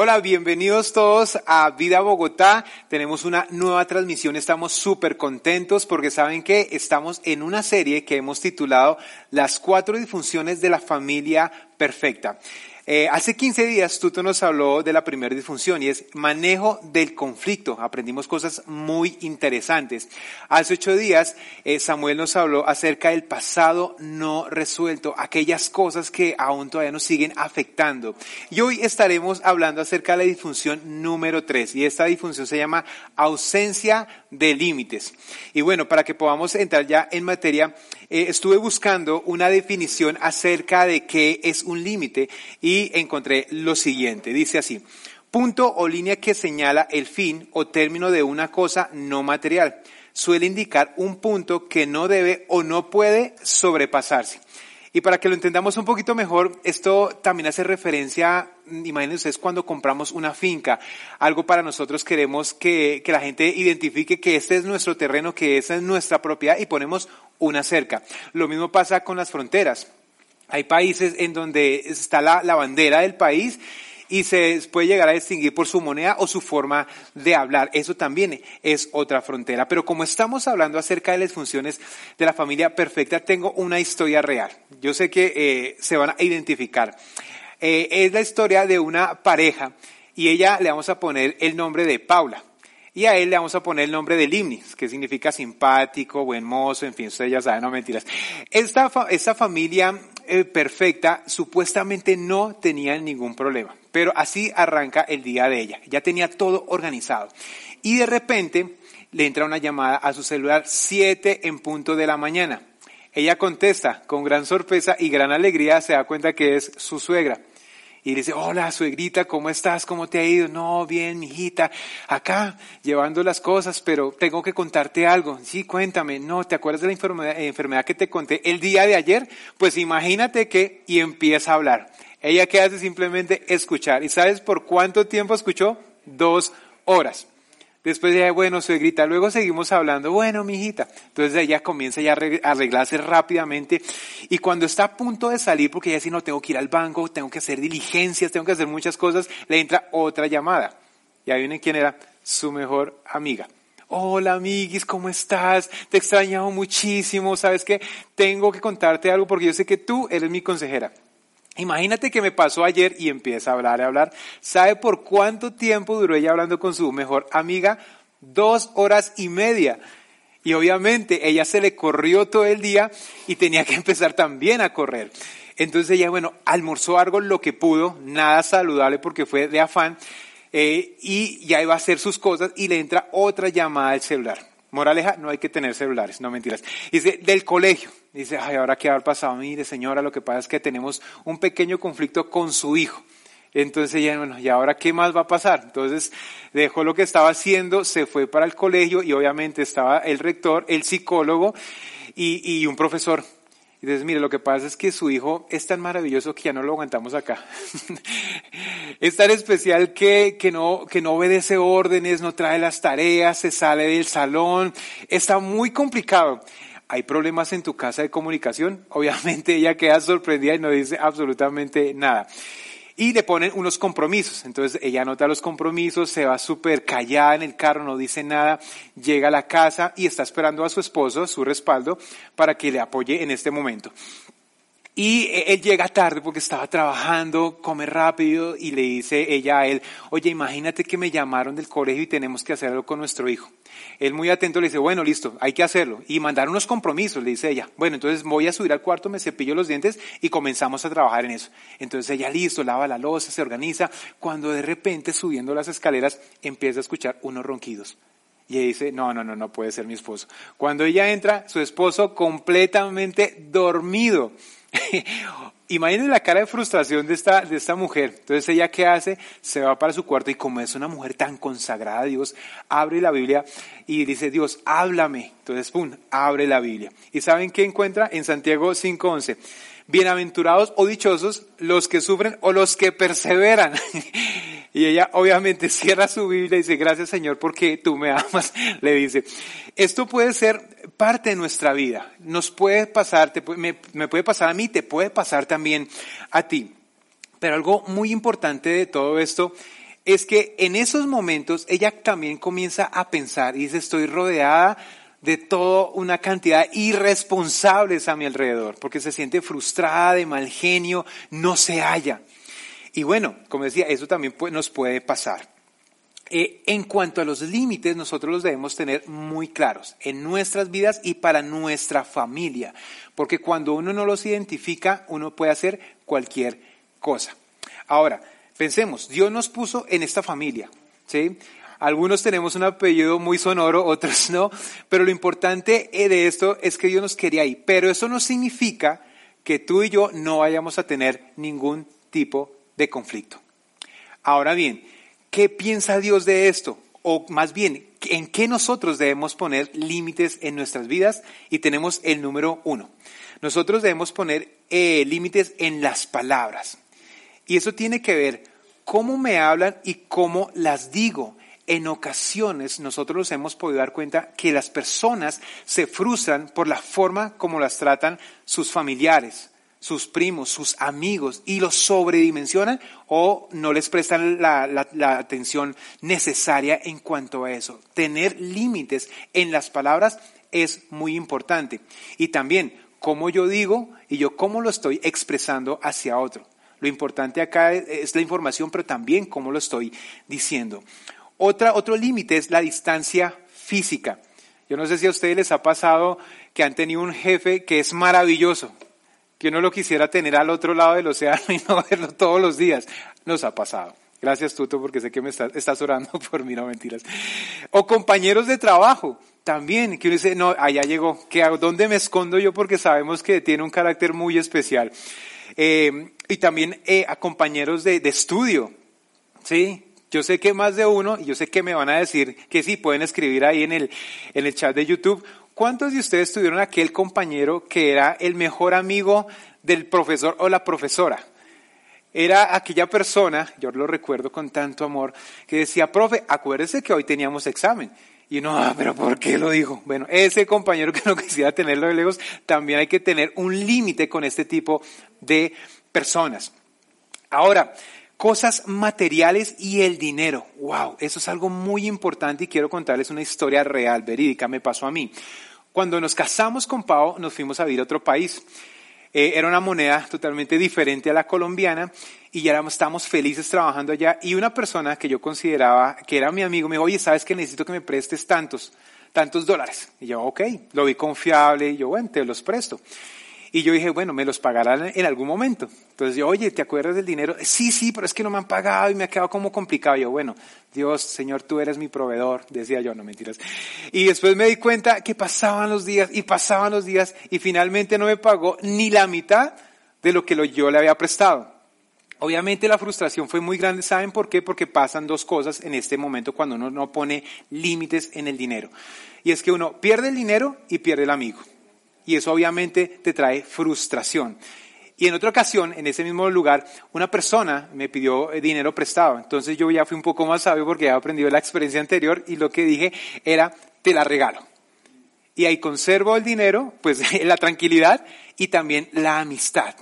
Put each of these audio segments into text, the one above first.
Hola, bienvenidos todos a Vida Bogotá. Tenemos una nueva transmisión, estamos súper contentos porque saben que estamos en una serie que hemos titulado Las cuatro disfunciones de la familia perfecta. Eh, hace 15 días Tuto nos habló de la primera disfunción y es manejo del conflicto. Aprendimos cosas muy interesantes. Hace ocho días eh, Samuel nos habló acerca del pasado no resuelto, aquellas cosas que aún todavía nos siguen afectando. Y hoy estaremos hablando acerca de la disfunción número tres y esta disfunción se llama ausencia de límites. Y bueno, para que podamos entrar ya en materia, eh, estuve buscando una definición acerca de qué es un límite y encontré lo siguiente. Dice así, punto o línea que señala el fin o término de una cosa no material. Suele indicar un punto que no debe o no puede sobrepasarse. Y para que lo entendamos un poquito mejor, esto también hace referencia, imagínense ustedes cuando compramos una finca, algo para nosotros queremos que, que, la gente identifique que este es nuestro terreno, que esa es nuestra propiedad y ponemos una cerca. Lo mismo pasa con las fronteras. Hay países en donde está la, la bandera del país y se puede llegar a distinguir por su moneda o su forma de hablar. Eso también es otra frontera. Pero como estamos hablando acerca de las funciones de la familia perfecta, tengo una historia real. Yo sé que eh, se van a identificar. Eh, es la historia de una pareja y ella le vamos a poner el nombre de Paula. Y a él le vamos a poner el nombre de Limnis, que significa simpático, buen mozo, en fin, ustedes ya saben, no mentiras. Esta, esta familia eh, perfecta supuestamente no tenía ningún problema, pero así arranca el día de ella. Ya tenía todo organizado. Y de repente le entra una llamada a su celular 7 en punto de la mañana. Ella contesta con gran sorpresa y gran alegría, se da cuenta que es su suegra y dice, hola, suegrita, ¿cómo estás? ¿Cómo te ha ido? No, bien, mijita, acá, llevando las cosas, pero tengo que contarte algo. Sí, cuéntame. No, ¿te acuerdas de la enfermedad, enfermedad que te conté el día de ayer? Pues imagínate que, y empieza a hablar. Ella que hace simplemente escuchar. ¿Y sabes por cuánto tiempo escuchó? Dos horas. Después ella, bueno, suegrita, luego seguimos hablando, bueno, mijita. Entonces ella comienza ya a arreglarse rápidamente y cuando está a punto de salir, porque ella dice, no, tengo que ir al banco, tengo que hacer diligencias, tengo que hacer muchas cosas, le entra otra llamada. Y ahí viene quién era su mejor amiga. Hola amiguis, ¿cómo estás? Te he extrañado muchísimo, ¿sabes qué? Tengo que contarte algo porque yo sé que tú eres mi consejera. Imagínate que me pasó ayer y empieza a hablar, a hablar. ¿Sabe por cuánto tiempo duró ella hablando con su mejor amiga? Dos horas y media. Y obviamente ella se le corrió todo el día y tenía que empezar también a correr. Entonces ella, bueno, almorzó algo lo que pudo, nada saludable porque fue de afán, eh, y ya iba a hacer sus cosas y le entra otra llamada al celular. Moraleja, no hay que tener celulares, no mentiras. Dice, del colegio. Dice, ay, ahora qué ha pasado. Mire, señora, lo que pasa es que tenemos un pequeño conflicto con su hijo. Entonces ya, bueno, ¿y ahora qué más va a pasar? Entonces dejó lo que estaba haciendo, se fue para el colegio y obviamente estaba el rector, el psicólogo y un profesor. Y dices, mire, lo que pasa es que su hijo es tan maravilloso que ya no lo aguantamos acá. es tan especial que, que, no, que no obedece órdenes, no trae las tareas, se sale del salón. Está muy complicado. ¿Hay problemas en tu casa de comunicación? Obviamente ella queda sorprendida y no dice absolutamente nada y le ponen unos compromisos. Entonces ella anota los compromisos, se va súper callada en el carro, no dice nada, llega a la casa y está esperando a su esposo, su respaldo, para que le apoye en este momento. Y él llega tarde porque estaba trabajando, come rápido y le dice ella a él, oye, imagínate que me llamaron del colegio y tenemos que hacerlo con nuestro hijo. Él muy atento le dice, bueno, listo, hay que hacerlo. Y mandar unos compromisos, le dice ella. Bueno, entonces voy a subir al cuarto, me cepillo los dientes y comenzamos a trabajar en eso. Entonces ella, listo, lava la losa, se organiza. Cuando de repente subiendo las escaleras empieza a escuchar unos ronquidos. Y ella dice, no, no, no, no puede ser mi esposo. Cuando ella entra, su esposo completamente dormido. Imaginen la cara de frustración de esta, de esta mujer. Entonces ella qué hace? Se va para su cuarto y como es una mujer tan consagrada a Dios, abre la Biblia y dice, Dios, háblame. Entonces, pum, abre la Biblia. ¿Y saben qué encuentra? En Santiago 5.11. Bienaventurados o dichosos los que sufren o los que perseveran. y ella obviamente cierra su Biblia y dice, gracias Señor porque tú me amas. Le dice, esto puede ser parte de nuestra vida. Nos puede pasar, me, me puede pasar a mí, te puede pasar también a ti. Pero algo muy importante de todo esto es que en esos momentos ella también comienza a pensar y dice, estoy rodeada de toda una cantidad de irresponsables a mi alrededor, porque se siente frustrada, de mal genio, no se halla. Y bueno, como decía, eso también nos puede pasar. Eh, en cuanto a los límites, nosotros los debemos tener muy claros en nuestras vidas y para nuestra familia, porque cuando uno no los identifica, uno puede hacer cualquier cosa. Ahora, pensemos, Dios nos puso en esta familia, ¿sí? Algunos tenemos un apellido muy sonoro, otros no, pero lo importante de esto es que Dios nos quería ahí, pero eso no significa que tú y yo no vayamos a tener ningún tipo de conflicto. Ahora bien, ¿Qué piensa Dios de esto? O más bien, ¿en qué nosotros debemos poner límites en nuestras vidas? Y tenemos el número uno. Nosotros debemos poner eh, límites en las palabras. Y eso tiene que ver cómo me hablan y cómo las digo. En ocasiones nosotros nos hemos podido dar cuenta que las personas se frustran por la forma como las tratan sus familiares, sus primos, sus amigos y los sobredimensionan o no les prestan la, atención necesaria en cuanto a eso. Tener límites en las palabras es muy importante. Y también cómo yo digo y yo cómo lo estoy expresando hacia otro. Lo importante acá es la información, pero también cómo lo estoy diciendo. Otra, otro límite es la distancia física. Yo no sé si a ustedes les ha pasado que han tenido un jefe que es maravilloso, que uno lo quisiera tener al otro lado del océano y no verlo todos los días. Nos ha pasado. Gracias, Tuto, porque sé que me estás, orando por mí, no mentiras. O compañeros de trabajo, también, que uno dice, no, allá llegó, que dónde me escondo yo porque sabemos que tiene un carácter muy especial. Eh, y también eh, a compañeros de, de estudio, ¿sí? Yo sé que más de uno, y yo sé que me van a decir que sí, pueden escribir ahí en el, en el chat de YouTube, ¿Cuántos de ustedes tuvieron aquel compañero que era el mejor amigo del profesor o la profesora? Era aquella persona, yo lo recuerdo con tanto amor, que decía, profe, acuérdese que hoy teníamos examen. Y uno, ah, pero ¿por qué lo dijo? Bueno, ese compañero que no quisiera tenerlo de lejos, también hay que tener un límite con este tipo de personas. Ahora, cosas materiales y el dinero. Wow, eso es algo muy importante y quiero contarles una historia real, verídica, me pasó a mí. Cuando nos casamos con Pau, nos fuimos a vivir a otro país. Eh, era una moneda totalmente diferente a la colombiana y ya estábamos felices trabajando allá. Y una persona que yo consideraba que era mi amigo me dijo, oye, ¿sabes que necesito que me prestes tantos, tantos dólares? Y yo, ok, lo vi confiable y yo, bueno, te los presto. Y yo dije, bueno, me los pagarán en algún momento. Entonces yo, oye, ¿te acuerdas del dinero? Sí, sí, pero es que no me han pagado y me ha quedado como complicado. yo, bueno, Dios, Señor, tú eres mi proveedor, decía yo, no mentiras. Y después me di cuenta que pasaban los días y pasaban los días y finalmente no me pagó ni la mitad de lo que yo le había prestado. Obviamente la frustración fue muy grande, ¿saben por qué? Porque pasan dos cosas en este momento cuando uno no pone límites en el dinero. Y es que uno pierde el dinero y pierde el amigo y eso obviamente te trae frustración. Y en otra ocasión, en ese mismo lugar, una persona me pidió eh, dinero prestado. Entonces yo ya fui un poco más sabio porque había aprendido la experiencia anterior y lo que dije era, te la regalo. Y ahí conservo el dinero, pues la tranquilidad y también la amistad.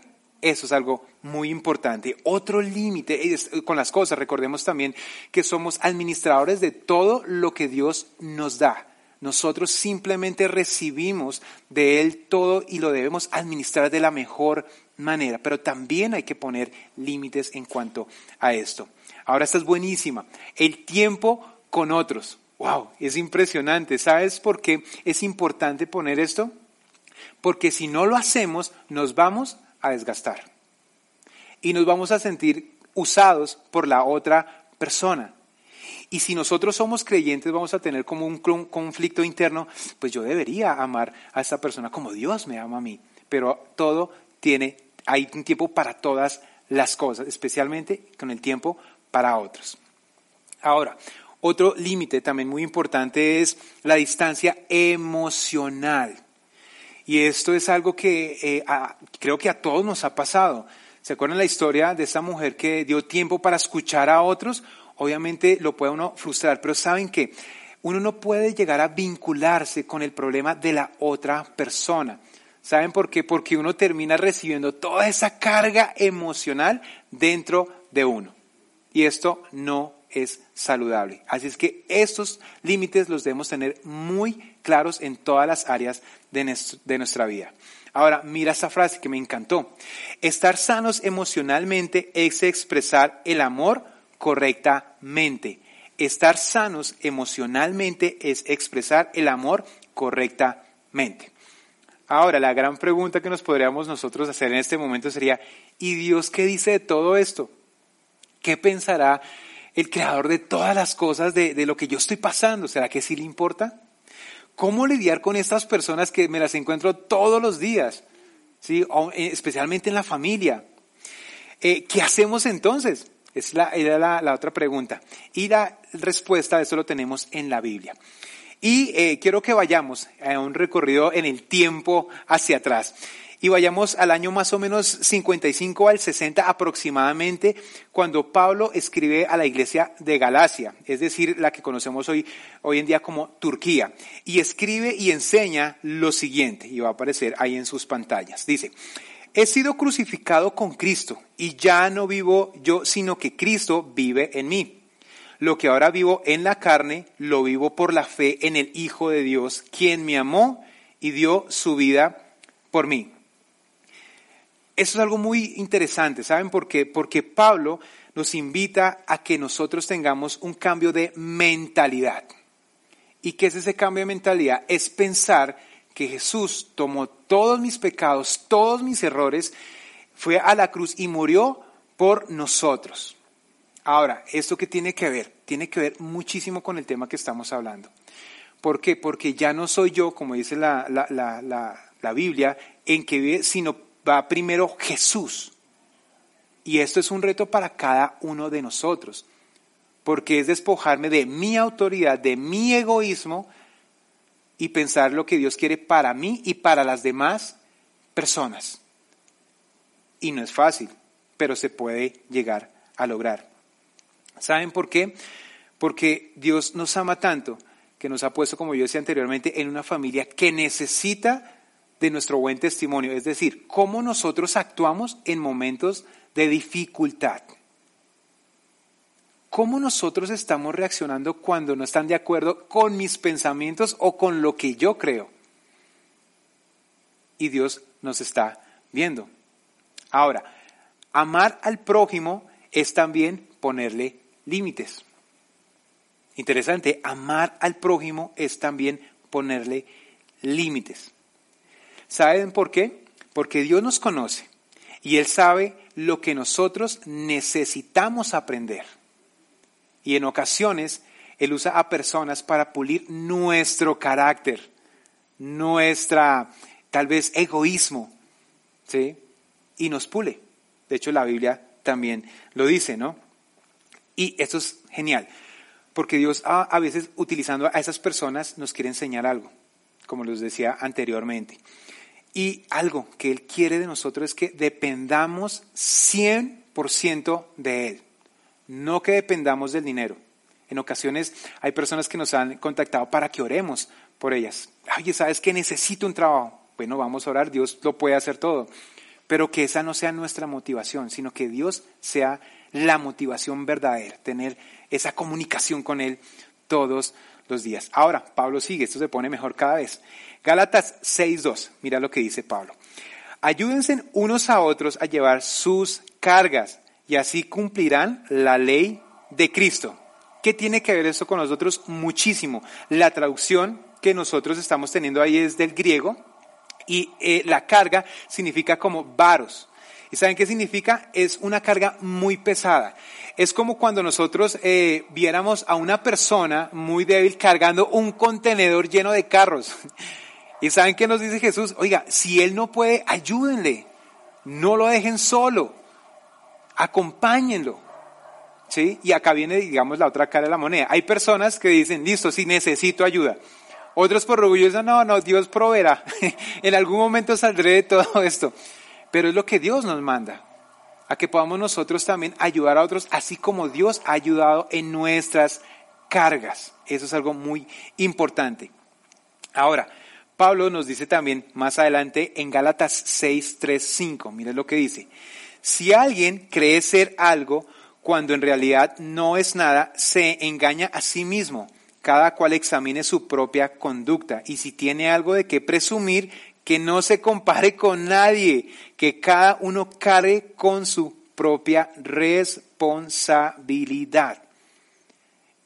Eso es algo muy importante. Otro límite eh, con las cosas, recordemos también que somos administradores de todo lo que Dios nos da. Nosotros simplemente recibimos de Él todo y lo debemos administrar de la mejor manera, pero también hay que poner límites en cuanto a esto. Ahora esta es buenísima. El tiempo con otros. Wow, es impresionante. ¿Sabes por qué es importante poner esto? Porque si no lo hacemos, nos vamos a desgastar. Y nos vamos a sentir usados por la otra persona. Y si nosotros somos creyentes, vamos a tener como un conflicto interno, pues yo debería amar a esta persona como Dios me ama a mí. Pero todo tiene hay un tiempo para todas las cosas, especialmente con el tiempo para otros. Ahora, otro límite también muy importante es la distancia emocional. Y esto es algo que eh, creo que a todos nos ha pasado. ¿Se acuerdan la historia de esta mujer que dio tiempo para escuchar a otros? Obviamente lo puede uno frustrar, pero saben que uno no puede llegar a vincularse con el problema de la otra persona. ¿Saben por qué? Porque uno termina recibiendo toda esa carga emocional dentro de uno. Y esto no es saludable. Así es que estos límites los debemos tener muy claros en todas las áreas de, nuestra vida. Ahora, mira esta frase que me encantó. Estar sanos emocionalmente es expresar el amor correctamente. Estar sanos emocionalmente es expresar el amor correctamente. Ahora, la gran pregunta que nos podríamos nosotros hacer en este momento sería, ¿y Dios qué dice de todo esto? ¿Qué pensará el creador de todas las cosas de, de lo que yo estoy pasando? ¿Será que sí le importa? ¿Cómo lidiar con estas personas que me las encuentro todos los días? ¿Sí? Eh, especialmente en la familia. Eh, ¿Qué hacemos entonces? Es la, era la, otra pregunta. Y la respuesta de eso lo tenemos en la Biblia. Y eh, quiero que vayamos a un recorrido en el tiempo hacia atrás y vayamos al año más o menos 55 al 60 aproximadamente, cuando Pablo escribe a la iglesia de Galacia, es decir, la que conocemos hoy, hoy en día como Turquía, y escribe y enseña lo siguiente, y va a aparecer ahí en sus pantallas. Dice, he sido crucificado con Cristo, y ya no vivo yo, sino que Cristo vive en mí. Lo que ahora vivo en la carne, lo vivo por la fe en el Hijo de Dios, quien me amó y dio su vida por mí. Eso es algo muy interesante, ¿saben por qué? Porque Pablo nos invita a que nosotros tengamos un cambio de mentalidad. ¿Y qué es ese cambio de mentalidad? Es pensar que Jesús tomó todos mis pecados, todos mis errores, fue a la cruz y murió por nosotros. Ahora, ¿esto qué tiene que ver? Tiene que ver muchísimo con el tema que estamos hablando. ¿Por qué? Porque ya no soy yo, como dice la, la Biblia, en que vive, sino va primero Jesús. Y esto es un reto para cada uno de nosotros, porque es despojarme de mi autoridad, de mi egoísmo y pensar lo que Dios quiere para mí y para las demás personas. Y no es fácil, pero se puede llegar a lograr. ¿Saben por qué? Porque Dios nos ama tanto que nos ha puesto, como yo decía anteriormente, en una familia que necesita de nuestro buen testimonio, es decir, cómo nosotros actuamos en momentos de dificultad. ¿Cómo nosotros estamos reaccionando cuando no están de acuerdo con mis pensamientos o con lo que yo creo? Y Dios nos está viendo. Ahora, amar al prójimo es también ponerle límites. Interesante, amar al prójimo es también ponerle límites. ¿Saben por qué? Porque Dios nos conoce y Él sabe lo que nosotros necesitamos aprender. Y en ocasiones Él usa a personas para pulir nuestro carácter, nuestra tal vez egoísmo, ¿sí? Y nos pule. De hecho, la Biblia también lo dice, ¿no? Y esto es genial, porque Dios a, a veces utilizando a esas personas nos quiere enseñar algo, como les decía anteriormente. Y algo que Él quiere de nosotros es que dependamos 100% de Él, no que dependamos del dinero. En ocasiones hay personas que nos han contactado para que oremos por ellas. Oye, ¿sabes que necesito un trabajo? Bueno, vamos a orar, Dios lo puede hacer todo. Pero que esa no sea nuestra motivación, sino que Dios sea la motivación verdadera, tener esa comunicación con Él todos los días. Ahora, Pablo sigue, esto se pone mejor cada vez. Gálatas 6.2, mira lo que dice Pablo. Ayúdense unos a otros a llevar sus cargas y así cumplirán la ley de Cristo. ¿Qué tiene que ver eso con nosotros? Muchísimo. La traducción que nosotros estamos teniendo ahí es del griego y eh, la carga significa como varos. ¿Y saben qué significa? Es una carga muy pesada. Es como cuando nosotros eh, viéramos a una persona muy débil cargando un contenedor lleno de carros. ¿Y saben qué nos dice Jesús? Oiga, si él no puede, ayúdenle. No lo dejen solo. Acompáñenlo. ¿Sí? Y acá viene, digamos, la otra cara de la moneda. Hay personas que dicen, listo, sí necesito ayuda. Otros por orgullo dicen, no, no, Dios proveerá. en algún momento saldré de todo esto. Pero es lo que Dios nos manda. A que podamos nosotros también ayudar a otros, así como Dios ha ayudado en nuestras cargas. Eso es algo muy importante. Ahora, Pablo nos dice también más adelante en Gálatas 6, 3, 5. Mira lo que dice. Si alguien cree ser algo cuando en realidad no es nada, se engaña a sí mismo. Cada cual examine su propia conducta y si tiene algo de qué presumir, que no se compare con nadie, que cada uno cargue con su propia responsabilidad.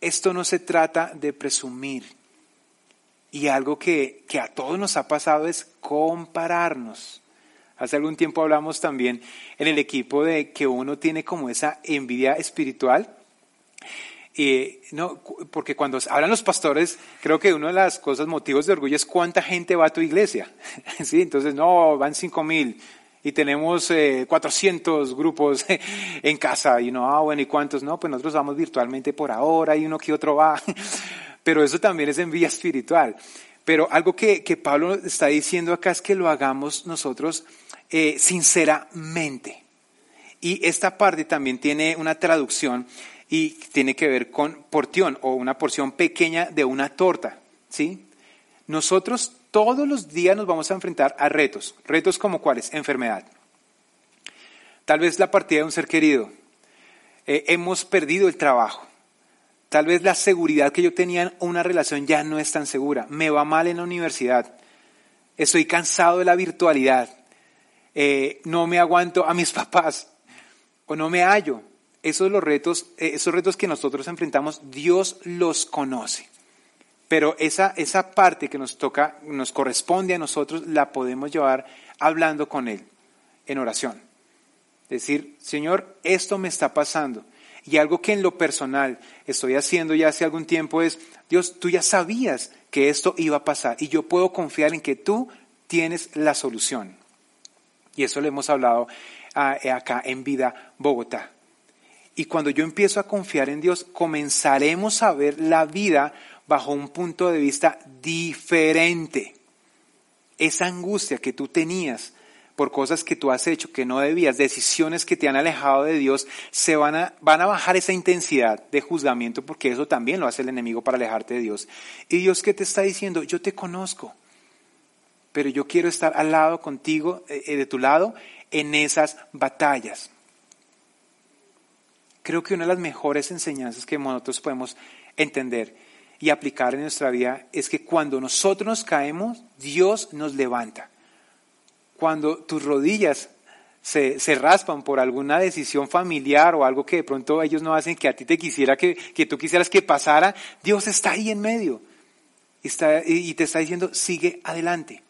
Esto no se trata de presumir y algo que, a todos nos ha pasado es compararnos. Hace algún tiempo hablamos también en el equipo de que uno tiene como esa envidia espiritual. y no, porque cuando hablan los pastores, creo que una de las cosas, motivos de orgullo es cuánta gente va a tu iglesia. ¿Sí? Entonces, no, van cinco mil y tenemos eh, 400 grupos en casa. Y no, ah, bueno, ¿y cuántos? No, pues nosotros vamos virtualmente por ahora y uno que otro va. pero eso también es envidia espiritual. Pero algo que, Pablo está diciendo acá es que lo hagamos nosotros eh, sinceramente. Y esta parte también tiene una traducción y tiene que ver con porción o una porción pequeña de una torta. ¿sí? Nosotros todos los días nos vamos a enfrentar a retos. Retos como cuáles? Enfermedad. Tal vez la partida de un ser querido. Eh, hemos perdido el trabajo. Tal vez la seguridad que yo tenía en una relación ya no es tan segura. Me va mal en la universidad. Estoy cansado de la virtualidad. Eh, no me aguanto a mis papás. O no me hallo. Esos, los retos, eh, esos retos que nosotros enfrentamos, Dios los conoce. Pero esa, esa parte que nos toca, nos corresponde a nosotros, la podemos llevar hablando con Él en oración. Decir, Señor, esto me está pasando. Y algo que en lo personal estoy haciendo ya hace algún tiempo es, Dios, tú ya sabías que esto iba a pasar y yo puedo confiar en que tú tienes la solución. Y eso lo hemos hablado ah, acá en Vida Bogotá. Y cuando yo empiezo a confiar en Dios, comenzaremos a ver la vida bajo un punto de vista diferente. Esa angustia que tú tenías por cosas que tú has hecho que no debías, decisiones que te han alejado de Dios, se van a, van a bajar esa intensidad de juzgamiento porque eso también lo hace el enemigo para alejarte de Dios. Y Dios que te está diciendo, yo te conozco, pero yo quiero estar al lado contigo, eh, eh, de tu lado, en esas batallas. Creo que una de las mejores enseñanzas que nosotros podemos entender y aplicar en nuestra vida es que cuando nosotros nos caemos, Dios nos levanta. Cuando tus rodillas se, raspan por alguna decisión familiar o algo que de pronto ellos no hacen que a ti te quisiera que, tú quisieras que pasara, Dios está ahí en medio. Está, y te está diciendo, sigue adelante,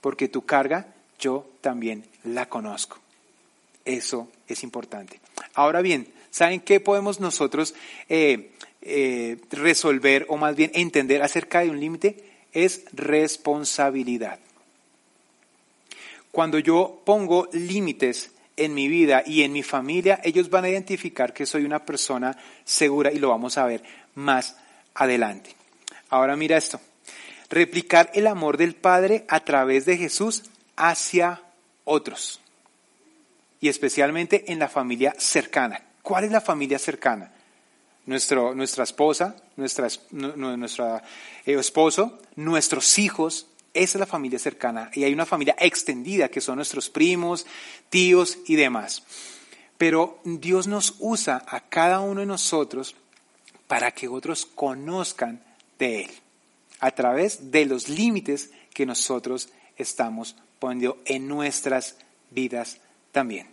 porque tu carga yo también la conozco. Eso es importante. Ahora bien, ¿saben qué podemos nosotros eh, eh, resolver o más bien entender acerca de un límite? Es responsabilidad. Cuando yo pongo límites en mi vida y en mi familia, ellos van a identificar que soy una persona segura y lo vamos a ver más adelante. Ahora mira esto. Replicar el amor del Padre a través de Jesús hacia otros. Y especialmente en la familia cercana. ¿Cuál es la familia cercana? Nuestro, nuestra esposa, nuestra, nuestro eh, esposo, nuestros hijos, esa es la familia cercana y hay una familia extendida que son nuestros primos, tíos y demás. Pero Dios nos usa a cada uno de nosotros para que otros conozcan de Él a través de los límites que nosotros estamos poniendo en nuestras vidas también.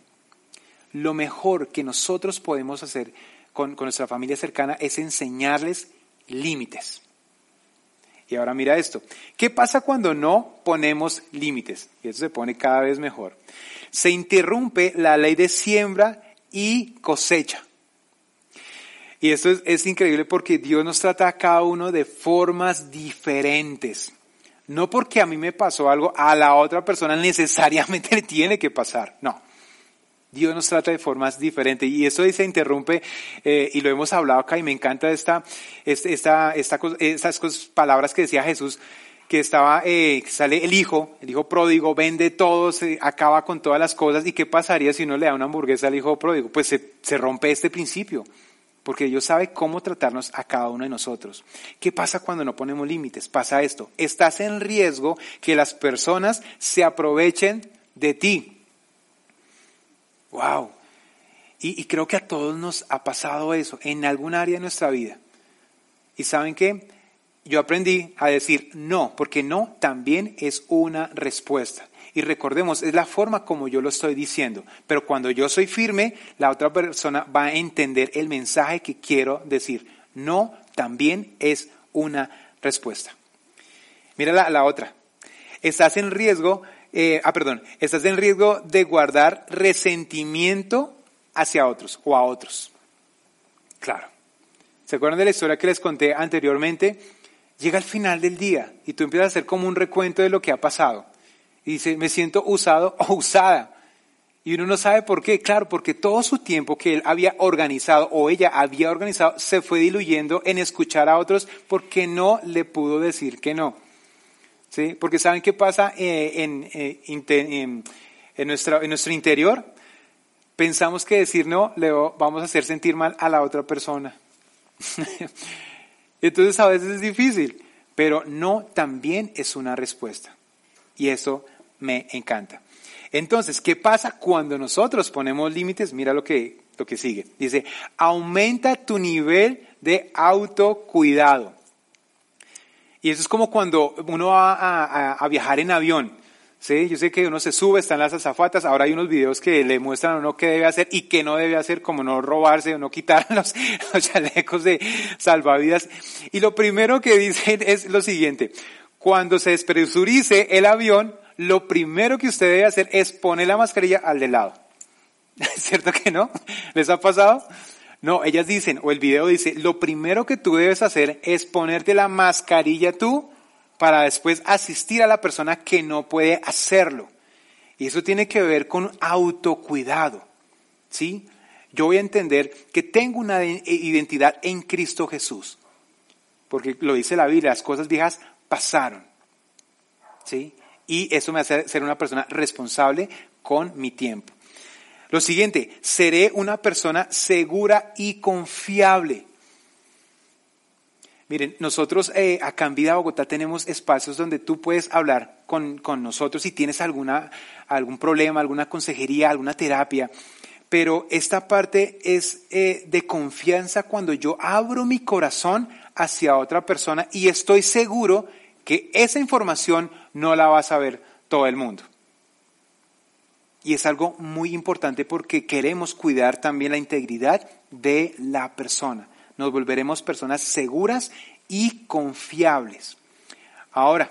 Lo mejor que nosotros podemos hacer con, con nuestra familia cercana es enseñarles límites. Y ahora mira esto. ¿Qué pasa cuando no ponemos límites? Y eso se pone cada vez mejor. Se interrumpe la ley de siembra y cosecha. Y esto es, increíble porque Dios nos trata a cada uno de formas diferentes. No porque a mí me pasó algo, a la otra persona necesariamente le tiene que pasar. No. Dios nos trata de formas diferentes y eso se interrumpe eh, y lo hemos hablado acá y me encanta esta, esta, esta, estas palabras que decía Jesús que estaba, eh, sale el hijo, el hijo pródigo, vende todo, se acaba con todas las cosas y qué pasaría si uno le da una hamburguesa al hijo pródigo? Pues se, se rompe este principio porque Dios sabe cómo tratarnos a cada uno de nosotros. ¿Qué pasa cuando no ponemos límites? Pasa esto, estás en riesgo que las personas se aprovechen de ti. Wow. Y, creo que a todos nos ha pasado eso en algún área de nuestra vida. Y saben qué? Yo aprendí a decir no, porque no también es una respuesta. Y recordemos, es la forma como yo lo estoy diciendo. Pero cuando yo soy firme, la otra persona va a entender el mensaje que quiero decir. No también es una respuesta. Mira la, la otra. Estás en riesgo, eh, ah, perdón, estás en riesgo de guardar resentimiento hacia otros o a otros. Claro. ¿Se acuerdan de la historia que les conté anteriormente? Llega el final del día y tú empiezas a hacer como un recuento de lo que ha pasado. Y dice, me siento usado o usada. Y uno no sabe por qué. Claro, porque todo su tiempo que él había organizado o ella había organizado se fue diluyendo en escuchar a otros porque no le pudo decir que no. ¿Sí? Porque ¿saben qué pasa eh, en, eh, en, en, nuestra, en nuestro interior? Pensamos que decir no le vamos a hacer sentir mal a la otra persona. Entonces a veces es difícil, pero no también es una respuesta. Y eso me encanta. Entonces, ¿qué pasa cuando nosotros ponemos límites? Mira lo que, lo que sigue. Dice, aumenta tu nivel de autocuidado. Y eso es como cuando uno va a, viajar en avión. ¿sí? Yo sé que uno se sube, están las azafatas, ahora hay unos videos que le muestran a uno qué debe hacer y qué no debe hacer, como no robarse o no quitar los, los chalecos de salvavidas. Y lo primero que dicen es lo siguiente, cuando se despresurice el avión, lo primero que usted debe hacer es poner la mascarilla al de lado. ¿Es cierto que no? ¿Les ha pasado? No, ellas dicen, o el video dice, lo primero que tú debes hacer es ponerte la mascarilla tú para después asistir a la persona que no puede hacerlo. Y eso tiene que ver con autocuidado. ¿Sí? Yo voy a entender que tengo una identidad en Cristo Jesús. Porque lo dice la Biblia, las cosas viejas pasaron. ¿Sí? Y eso me hace ser una persona responsable con mi tiempo. Lo siguiente, seré una persona segura y confiable. Miren, nosotros eh, acá en Vida Bogotá tenemos espacios donde tú puedes hablar con, nosotros si tienes alguna, algún problema, alguna consejería, alguna terapia. Pero esta parte es eh, de confianza cuando yo abro mi corazón hacia otra persona y estoy seguro que esa información no la va a saber todo el mundo. Y es algo muy importante porque queremos cuidar también la integridad de la persona. Nos volveremos personas seguras y confiables. Ahora,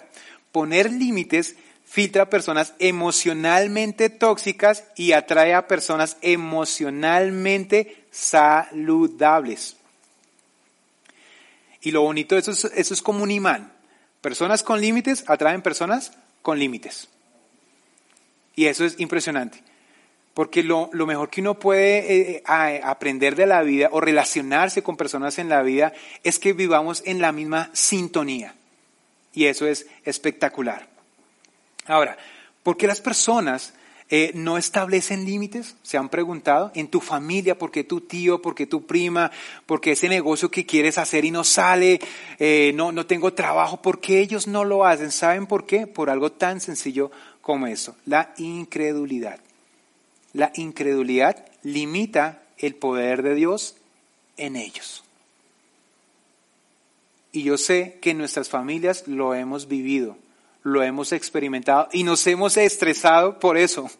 poner límites filtra a personas emocionalmente tóxicas y atrae a personas emocionalmente saludables. Y lo bonito de eso es, eso es como un imán. Personas con límites atraen personas con límites. Y eso es impresionante. Porque lo, mejor que uno puede eh, aprender de la vida o relacionarse con personas en la vida es que vivamos en la misma sintonía. Y eso es espectacular. Ahora, ¿por qué las personas eh, no establecen límites? ¿Se han preguntado? En tu familia, ¿por qué tu tío, por qué tu prima, por qué ese negocio que quieres hacer y no sale, eh, no, no tengo trabajo, ¿por qué ellos no lo hacen? ¿Saben por qué? Por algo tan sencillo como eso, la incredulidad. La incredulidad limita el poder de Dios en ellos. Y yo sé que en nuestras familias lo hemos vivido lo hemos experimentado y nos hemos estresado por eso.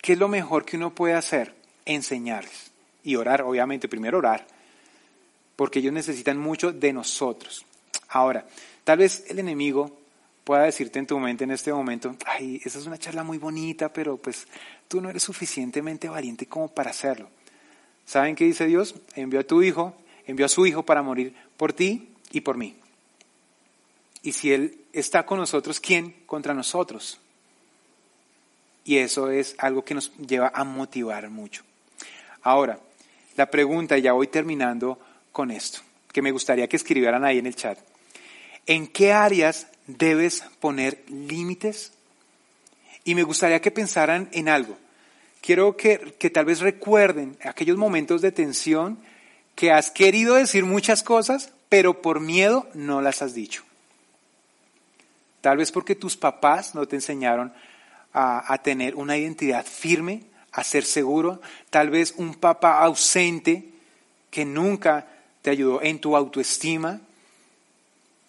¿Qué es lo mejor que uno puede hacer? Enseñarles y orar, obviamente, primero orar, porque ellos necesitan mucho de nosotros. Ahora, tal vez el enemigo pueda decirte en tu mente en este momento, ay, esa es una charla muy bonita, pero pues tú no eres suficientemente valiente como para hacerlo. ¿Saben qué dice Dios? Envió a tu hijo, envió a su hijo para morir por ti y por mí. Y si Él está con nosotros, ¿quién contra nosotros? Y eso es algo que nos lleva a motivar mucho. Ahora, la pregunta, ya voy terminando con esto, que me gustaría que escribieran ahí en el chat. ¿En qué áreas debes poner límites? Y me gustaría que pensaran en algo. Quiero que, que tal vez recuerden aquellos momentos de tensión que has querido decir muchas cosas, pero por miedo no las has dicho. Tal vez porque tus papás no te enseñaron a, tener una identidad firme, a ser seguro. Tal vez un papá ausente que nunca te ayudó en tu autoestima.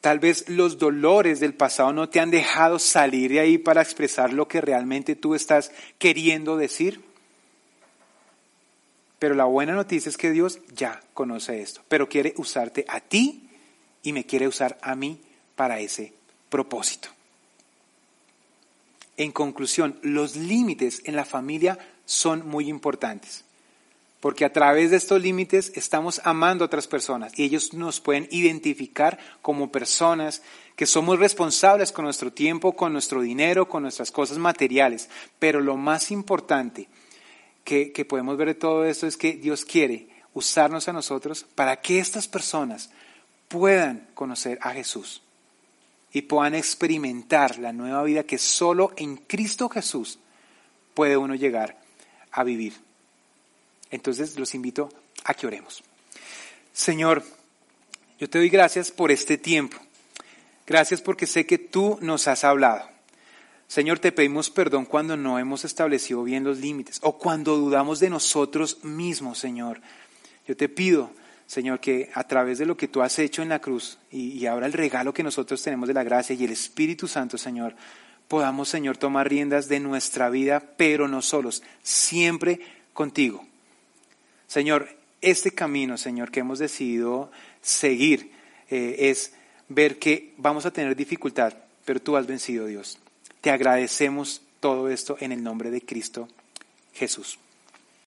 Tal vez los dolores del pasado no te han dejado salir de ahí para expresar lo que realmente tú estás queriendo decir. Pero la buena noticia es que Dios ya conoce esto, pero quiere usarte a ti y me quiere usar a mí para ese propósito. En conclusión, los límites en la familia son muy importantes, porque a través de estos límites estamos amando a otras personas y ellos nos pueden identificar como personas que somos responsables con nuestro tiempo, con nuestro dinero, con nuestras cosas materiales. Pero lo más importante que, podemos ver de todo esto es que Dios quiere usarnos a nosotros para que estas personas puedan conocer a Jesús y puedan experimentar la nueva vida que solo en Cristo Jesús puede uno llegar a vivir. Entonces los invito a que oremos. Señor, yo te doy gracias por este tiempo. Gracias porque sé que tú nos has hablado. Señor, te pedimos perdón cuando no hemos establecido bien los límites o cuando dudamos de nosotros mismos, Señor. Yo te pido Señor, que a través de lo que tú has hecho en la cruz y, ahora el regalo que nosotros tenemos de la gracia y el Espíritu Santo, Señor, podamos, Señor, tomar riendas de nuestra vida, pero no solos, siempre contigo. Señor, este camino, Señor, que hemos decidido seguir eh, es ver que vamos a tener dificultad, pero tú has vencido, Dios. Te agradecemos todo esto en el nombre de Cristo Jesús.